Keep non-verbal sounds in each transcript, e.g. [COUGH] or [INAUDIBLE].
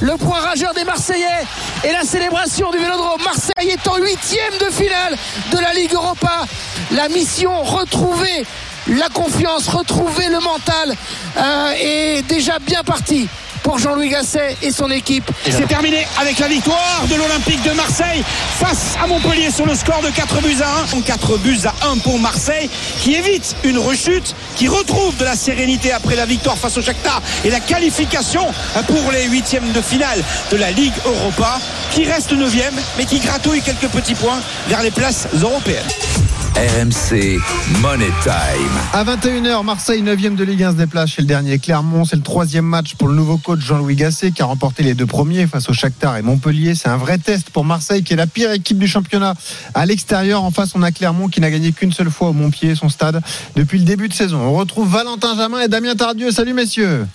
le point rageur des Marseillais et la célébration du Vélodrome. Marseille est en huitième de finale de la Ligue Europa. La mission retrouver la confiance, retrouver le mental euh, est déjà bien partie pour Jean-Louis Gasset et son équipe. C'est terminé avec la victoire de l'Olympique de Marseille face à Montpellier sur le score de 4 buts à 1. 4 buts à 1 pour Marseille qui évite une rechute, qui retrouve de la sérénité après la victoire face au Shakhtar et la qualification pour les huitièmes de finale de la Ligue Europa qui reste 9 mais qui gratouille quelques petits points vers les places européennes. RMC Money Time. À 21h, Marseille 9e de Ligue 1 se déplace chez le dernier Clermont. C'est le troisième match pour le nouveau coach Jean-Louis Gasset qui a remporté les deux premiers face au Shakhtar et Montpellier. C'est un vrai test pour Marseille qui est la pire équipe du championnat à l'extérieur. En face, on a Clermont qui n'a gagné qu'une seule fois au Montpied, son stade, depuis le début de saison. On retrouve Valentin Jamin et Damien Tardieu. Salut messieurs.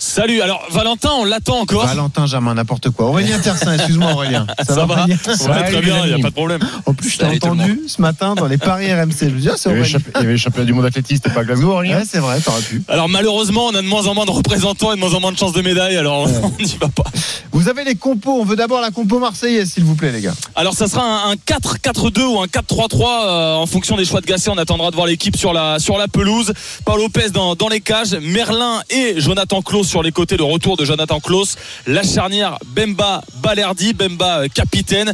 Salut. Alors Valentin, on l'attend encore. Valentin Jamin, n'importe quoi. Aurélien Tersin, excuse-moi Aurélien. [LAUGHS] Ça, va, Aurélien ouais, Très bien, il n'y a pas de problème. En plus, je t'ai entendu ce matin dans les paris RMC. Je veux dire, c'est Aurélien. Il y avait le championnat du monde athlétiste, c'était pas Glasgow, Aurélien Ouais, c'est vrai, t'aurais pu. Alors malheureusement, on a de moins en moins de représentants et de moins en moins de chances de médailles, alors ouais. [LAUGHS] on n'y va pas. Vous avez les compos. On veut d'abord la compo marseillaise, s'il vous plaît, les gars. Alors ça sera un 4-4-2 ou un 4-3-3 euh, en fonction des choix de Gasset. On attendra de voir l'équipe sur la, pelouse. Paul Lopez dans, les cages, Merlin et Jonathan Klaus sur les côtés de retour de Jonathan Klaus. La charnière Bemba Balerdi, Bemba capitaine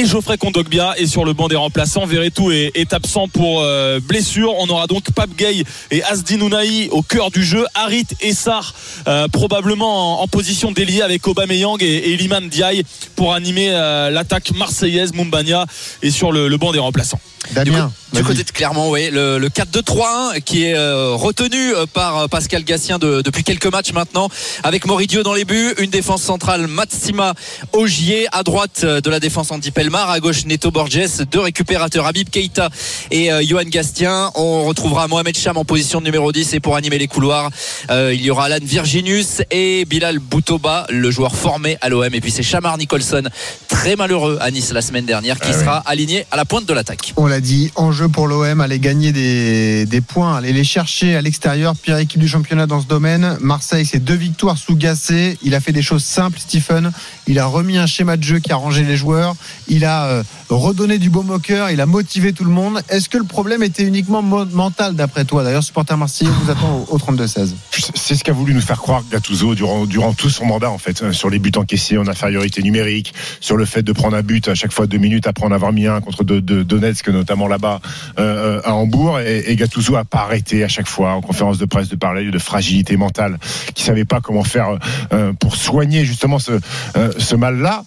et Geoffrey Kondogbia est sur le banc des remplaçants. Verretou est, est absent pour euh, blessure. On aura donc Pape Gay et Asdin Ounahi au cœur du jeu. Harit et Sar euh, probablement en, en position d'ailier avec Aubameyang et, et Liman Diaye pour animer euh, l'attaque marseillaise. Mumbania est sur le, le banc des remplaçants. Damien, du, du côté de Clermont, oui, le, le 4-2-3-1 qui est euh, retenu par Pascal Gassien de, depuis quelques matchs maintenant, avec Moridio dans les buts, une défense centrale Matsima Ogier, à droite de la défense Andy Pelmar, à gauche Neto Borges, deux récupérateurs Habib Keita et euh, Johan Gastien. On retrouvera Mohamed Cham en position numéro 10 et pour animer les couloirs, euh, il y aura Alan Virginius et Bilal Boutoba, le joueur formé à l'OM. Et puis c'est Chamar Nicholson, très malheureux à Nice la semaine dernière, qui Ah sera aligné à la pointe de l'attaque. On l'a dit, enjeu pour l'OM, aller gagner des, des points, aller les chercher à l'extérieur. Pire équipe du championnat dans ce domaine. Marseille, c'est deux victoires sous Gassé. Il a fait des choses simples, Stephen. Il a remis un schéma de jeu qui a rangé les joueurs. Il a euh, redonné du beau moqueur. Il a motivé tout le monde. Est-ce que le problème était uniquement mental d'après toi? D'ailleurs, supporter marseillais vous attend au, au 32-16. C'est ce qu'a voulu nous faire croire Gattuso durant, tout son mandat en fait, euh, sur les buts encaissés en infériorité numérique, sur le fait de prendre un but à chaque fois deux minutes après en avoir mis un contre de, Donetsk notamment là-bas euh, à Hambourg et, et Gattuso a pas arrêté à chaque fois en conférence de presse de parler de fragilité mentale, qui savait pas comment faire euh, pour soigner justement ce, euh, ce mal-là.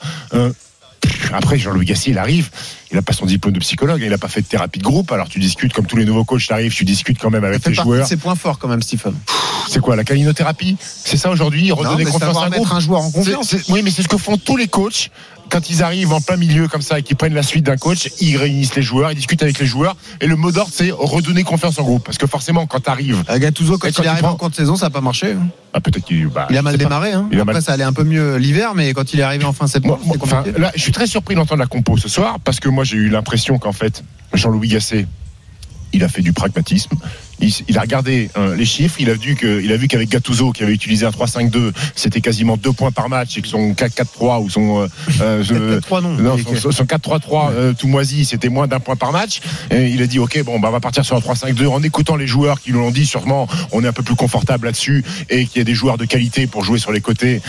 Après, Jean-Louis Gassi, il arrive, il n'a pas son diplôme de psychologue, il n'a pas fait de thérapie de groupe. Alors tu discutes, comme tous les nouveaux coachs, t'arrives, tu discutes quand même avec les joueurs. de ses points forts quand même, Stephen. C'est quoi la calinothérapie? C'est ça aujourd'hui Redonner mais confiance à un mettre groupe un joueur en confiance. C'est- c'est- Oui, mais c'est ce que font tous les coachs quand ils arrivent en plein milieu comme ça et qu'ils prennent la suite d'un coach. Ils réunissent les joueurs, ils discutent avec les joueurs. Et le mot d'ordre, c'est redonner confiance en groupe. Parce que forcément, quand t'arrives, Euh, Gattuso, quand, quand il prend- en cours de saison, ça n'a pas marché. hein. ah, peut-être qu'il bah, Il a mal démarré. Hein. Il a Après, mal- ça allait un peu mieux l'hiver, mais quand il est arrivé en fin septembre, Moi, là, je suis très surpris d'entendre la compo ce soir parce que moi, j'ai eu l'impression qu'en fait, Jean-Louis Gasset, il a fait du pragmatisme. Il, il a regardé euh, les chiffres. Il a vu que, il a vu qu'avec Gattuso, qui avait utilisé un 3-5-2, c'était quasiment deux points par match et que son 4-4-3 ou son, euh, euh, je- 3 non. non, Ok. son, son 4-3-3 euh, tout moisi, c'était moins d'un point par match. Et il a dit ok, bon, bah, on va partir sur un 3-5-2 en écoutant les joueurs qui nous l'ont dit. Sûrement, on est un peu plus confortable là-dessus et qu'il y a des joueurs de qualité pour jouer sur les côtés.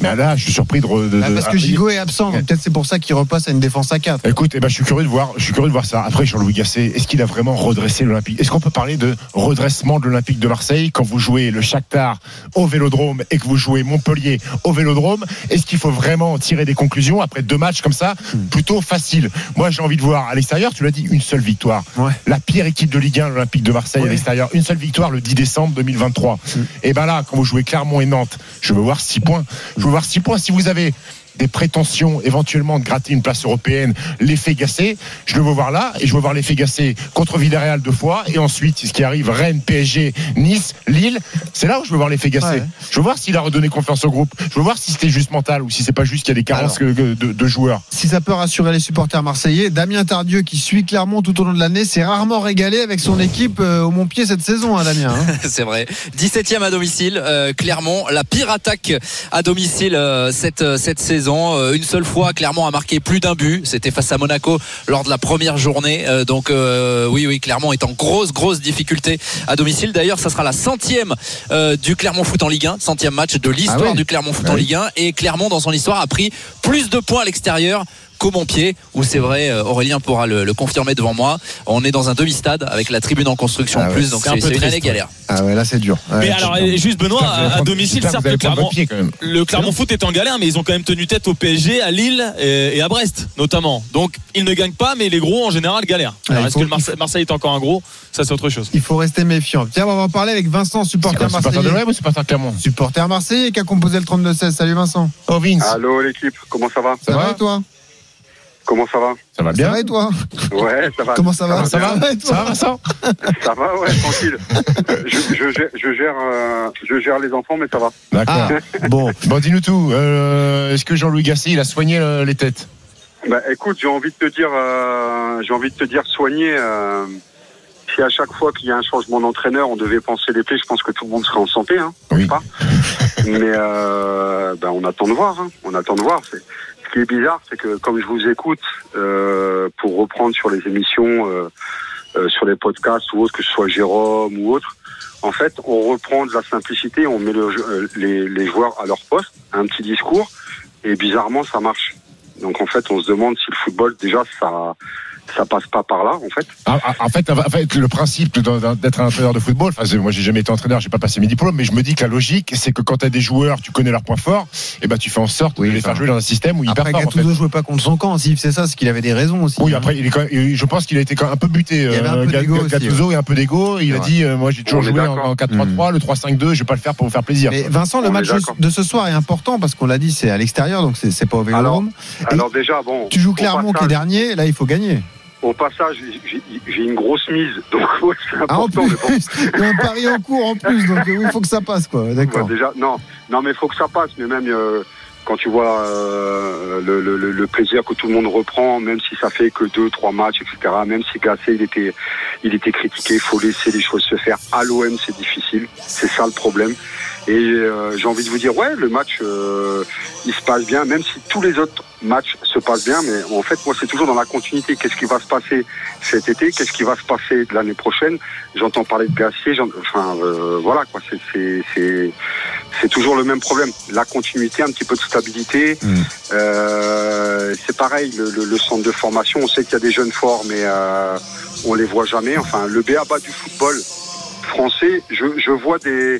Mais là, je suis surpris de. de- Bah, parce que ah, Gigot est absent, peut-être c'est pour ça qu'il repasse à une défense à 4. Écoute, eh ben, je suis curieux de voir, je suis curieux de voir ça. Après, Jean-Louis Gasset, est-ce qu'il a vraiment redressé l'Olympique? Est-ce qu'on peut parler de redressement de l'Olympique de Marseille quand vous jouez le Shakhtar au Vélodrome et que vous jouez Montpellier au Vélodrome? Est-ce qu'il faut vraiment tirer des conclusions après deux matchs comme ça, plutôt facile Moi, j'ai envie de voir à l'extérieur. Tu l'as dit, une seule victoire. Ouais. La pire équipe de Ligue 1, l'Olympique de Marseille Ouais. à l'extérieur, une seule victoire le 10 décembre 2023. Et ben là, quand vous jouez Clermont et Nantes, je veux voir six points. Je veux voir six points. Si vous avez des prétentions éventuellement de gratter une place européenne, l'effet Gassé, je le veux voir là et je veux voir l'effet Gassé contre Villarreal deux fois et ensuite ce qui arrive Rennes, PSG, Nice, Lille, c'est là où je veux voir l'effet Gassé. Ouais. Je veux voir s'il a redonné confiance au groupe. Je veux voir si c'était juste mental ou si c'est pas juste qu'il y a des carences Alors. de, de joueurs. Si ça peut rassurer les supporters marseillais, Damien Tardieu qui suit Clermont tout au long de l'année s'est rarement régalé avec son équipe euh, au Montpied cette saison, hein, Damien. hein. [LAUGHS] C'est vrai. 17e à domicile, euh, Clermont, la pire attaque à domicile euh, cette euh, cette saison. Euh, une seule fois, Clermont a marqué plus d'un but. C'était face à Monaco lors de la première journée. Euh, donc euh, oui, oui, Clermont est en grosse grosse difficulté à domicile. D'ailleurs, ça sera la centième euh, du Clermont Foot en Ligue 1, centième match de l'histoire Ah du Clermont Foot Ah en. Ligue 1. Et Clermont, dans son histoire, a pris plus de points à l'extérieur qu'au Montpied, où c'est vrai, euh, Aurélien pourra le, le confirmer devant moi. On est dans un demi-stade avec la tribune en construction Ah en ouais, plus, donc c'est un peu c'est une triste, année galère. Ah ouais, là c'est dur. Ouais, Mais alors, juste Benoît, à, à domicile, certes, le Clermont, le Clermont Foot est en galère, mais ils ont quand même tenu tête au PSG, à Lille et, et à Brest, notamment. Donc, ils ne gagnent pas, mais les gros, en général, galèrent. Ah, Alors, est-ce faut- que le Marseille, Marseille est encore un gros? Ça, c'est autre chose. Il faut rester méfiant. Tiens, on va en parler avec Vincent, supporter Supporter de l'OM ou supporter de Clermont? Supporter marseillais qui a composé le 32-16. Salut Vincent. Oh Vince, Allô l'équipe, comment ça va? Ça, va, va et toi? Comment ça va? Ça va Ça bien va et toi? Ouais, ça va. Comment ça va? Ça va et Ça va toi? Vincent [LAUGHS] Ça va, ouais, tranquille. Euh, je, je, gère- je gère, euh, je gère les enfants, mais ça va. D'accord. Ah, [LAUGHS] bon. Bon, dis-nous tout. Euh, Est-ce que Jean-Louis Gasset, il a soigné euh, les têtes? Bah, écoute, j'ai envie de te dire, euh, j'ai envie de te dire, soigner. Euh, si à chaque fois qu'il y a un changement d'entraîneur, on devait penser les plaies, je pense que tout le monde serait en santé, hein, Oui. pas? Mais euh, ben, on attend de voir. Hein, on attend de voir. Ce qui est bizarre, c'est que comme je vous écoute, euh, pour reprendre sur les émissions, euh, euh, sur les podcasts ou autres, que ce soit Jérôme ou autre, en fait, on reprend de la simplicité, on met euh, les, les joueurs à leur poste, un petit discours, et bizarrement, ça marche. Donc en fait, on se demande si le football, déjà, ça ça passe pas par là, en fait. Ah, ah, en, fait, en fait, le principe d'être un entraîneur de football, enfin, c'est- moi j'ai jamais été entraîneur, j'ai pas passé mes diplômes, mais je me dis que la logique, c'est que quand tu as des joueurs, tu connais leurs points forts, et ben tu fais en sorte Oui, de les faire jouer dans un système où ils Après, performent. En fait. Gattuso jouait pas contre son camp. S'il faisait ça, c'est qu'il avait des raisons aussi. Oui, après, il est quand même- je pense qu'il a été quand même un peu buté. Il y avait un euh, peu aussi, Gattuso et un peu d'ego. Il a dit, euh, moi j'ai toujours On joué en, d'accord. en 4-3-3, le 3-5-2, je vais pas le faire pour vous faire plaisir. Mais Vincent, le On match de, ce soir est important parce qu'on l'a dit, c'est à l'extérieur, donc c'est c'est pas au Vélodrome. Alors déjà, bon. Tu joues Clermont qui est dernier, là il faut gagner. Au passage, j'ai- une grosse mise, donc [LAUGHS] ouais, c'est Ah, en plus, il y a un pari en cours en plus, donc euh, oui, il faut que ça passe quoi. Ouais, D'accord. déjà, non, non, mais il faut que ça passe. Mais même euh, quand tu vois euh, le, le- le- le plaisir que tout le monde reprend, même si ça fait que deux, trois matchs, etc. Même si Gassé, il était, il était critiqué, il faut laisser les choses se faire. À l'OM, c'est difficile, c'est ça le problème. Et euh, j'ai envie de vous dire, ouais, le match, euh, il se passe bien, même si tous les autres matchs se passent bien. Mais en fait, moi, c'est toujours dans la continuité. Qu'est-ce qui va se passer cet été? Qu'est-ce qui va se passer l'année prochaine? J'entends parler de Gassier, j'en- enfin, euh, voilà, quoi. C'est- toujours le même problème. La continuité, un petit peu de stabilité. Mm. Euh, c'est pareil, le, le- le centre de formation, on sait qu'il y a des jeunes forts, mais euh, on les voit jamais. Enfin, le BABA du football français, je, je vois des,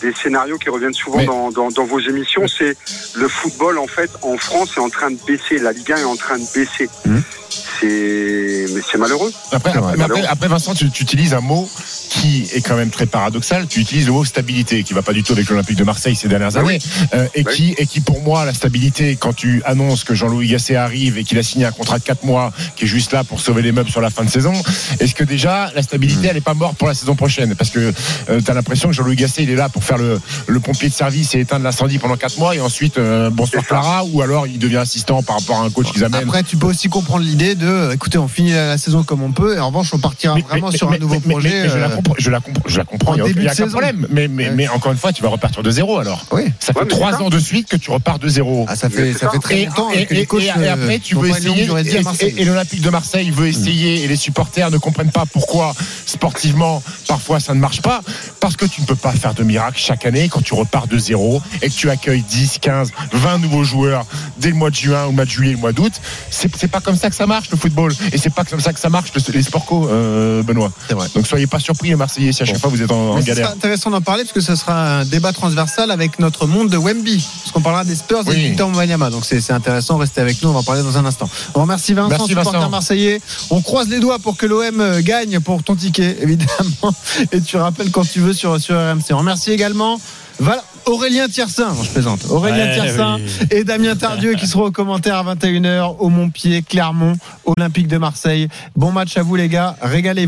des scénarios qui reviennent souvent dans, dans, dans vos émissions. C'est le football, en fait, en France est en train de baisser. La Ligue 1 est en train de baisser. Mm. C'est, malheureux. Après, vrai. après, après, Vincent, tu, tu utilises un mot qui est quand même très paradoxal. Tu utilises le mot stabilité, qui va pas du tout avec l'Olympique de Marseille ces dernières Ah années, Euh, et Oui. qui, et qui pour moi, la stabilité, quand tu annonces que Jean-Louis Gasset arrive et qu'il a signé un contrat de 4 mois, qui est juste là pour sauver les meubles sur la fin de saison, est-ce que déjà la stabilité, elle est pas morte pour la saison prochaine? Parce que tu as l'impression que Jean-Louis Gasset, il est là pour faire le, le pompier de service et éteindre l'incendie pendant 4 mois, et ensuite euh, bonsoir. Clara, ou alors il devient assistant par rapport à un coach qu'ils amènent. Après, tu peux aussi comprendre l'idée de, écoutez, on finit la, la saison comme on peut, et en revanche, on partira Mais- vraiment mais- sur mais- un nouveau mais- mais- projet. mais je, la euh, comprends, je la comprends, je la comprends. en Il n'y a, début il y a de aucun problème. Mais, mais, Ouais. encore une fois, tu vas repartir de zéro alors. Oui. Ça fait trois ans de suite que tu repars de zéro. Ah, ça fait, ça fait très Et, longtemps et- que les et- coachs. et- et après, tu euh, veux essayer. Et, l'Olympique de Marseille veut essayer, et les supporters ne comprennent pas pourquoi sportivement, parfois ça ne marche pas. Parce que tu ne peux pas faire de miracle chaque année quand tu repars de zéro et que tu accueilles 10, 15, 20 nouveaux joueurs dès le mois de juin ou le mois de juillet, le mois d'août. C'est pas comme ça que ça marche le football. Et c'est pas comme ça que ça marche le- les sport co, euh, Benoît. C'est vrai. Donc soyez pas surpris les Marseillais si à chaque fois vous êtes en, galère. sera intéressant d'en parler parce que ce sera un débat transversal avec notre monde de Wemby. Parce qu'on parlera des Spurs et Oui. du Victor Wanyama. Donc c'est c'est intéressant, restez avec nous, on va en parler dans un instant. On remercie Vincent, Merci, supporter Vincent. marseillais. On croise les doigts pour que l'OM euh, gagne pour ton ticket, [LAUGHS] évidemment. Et tu rappelles quand tu veux sur, sur RMC. On remercie également Val- Aurélien Tiersin, je plaisante. Aurélien Ouais, Tiersin oui. et Damien Tardieu qui seront au commentaire à 21h au Montpied, Clermont, Olympique de Marseille. Bon match à vous les gars, régalez-vous.